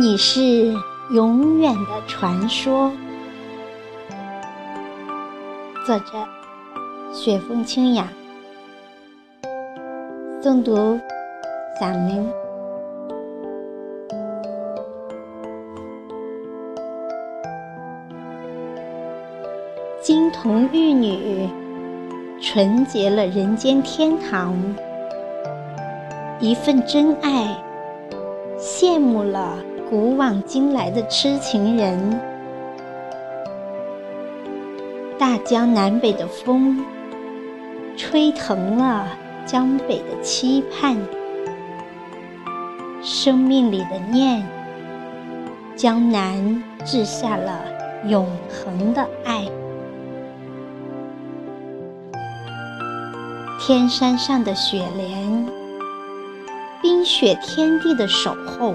你是永远的传说。作者：雪风清雅。诵读：散明。金童玉女，纯洁了人间天堂。一份真爱，羡慕了古往今来的痴情人。大江南北的风，吹疼了江北的期盼。生命里的念，江南掷下了永恒的爱。天山上的雪莲，冰雪天地的守候，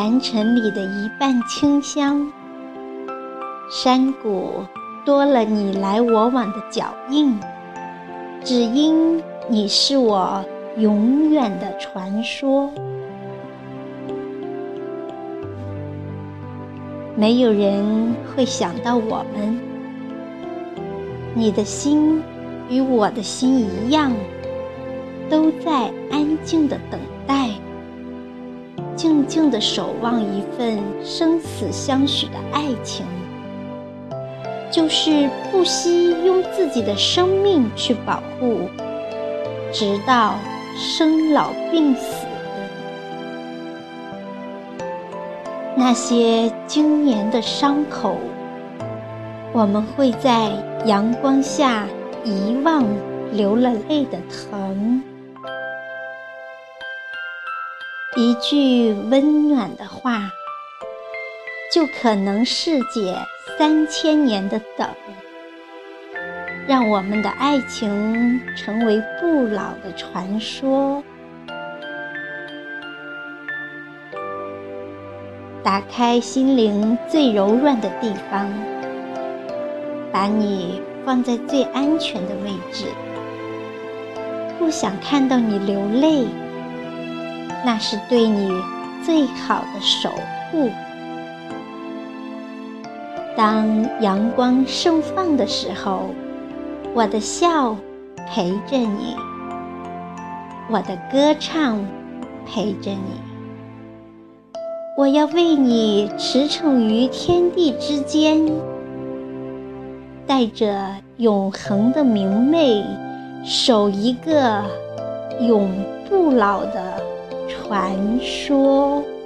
凡尘里的一半清香，山谷多了你来我往的脚印，只因你是我永远的传说。没有人会想到我们，你的心。与我的心一样，都在安静的等待，静静的守望一份生死相许的爱情，就是不惜用自己的生命去保护，直到生老病死。那些经年的伤口，我们会在阳光下。遗忘流了泪的疼，一句温暖的话，就可能释解三千年的等，让我们的爱情成为不老的传说。打开心灵最柔软的地方，把你。放在最安全的位置，不想看到你流泪，那是对你最好的守护。当阳光盛放的时候，我的笑陪着你，我的歌唱陪着你，我要为你驰骋于天地之间。带着永恒的明媚，守一个永不老的传说。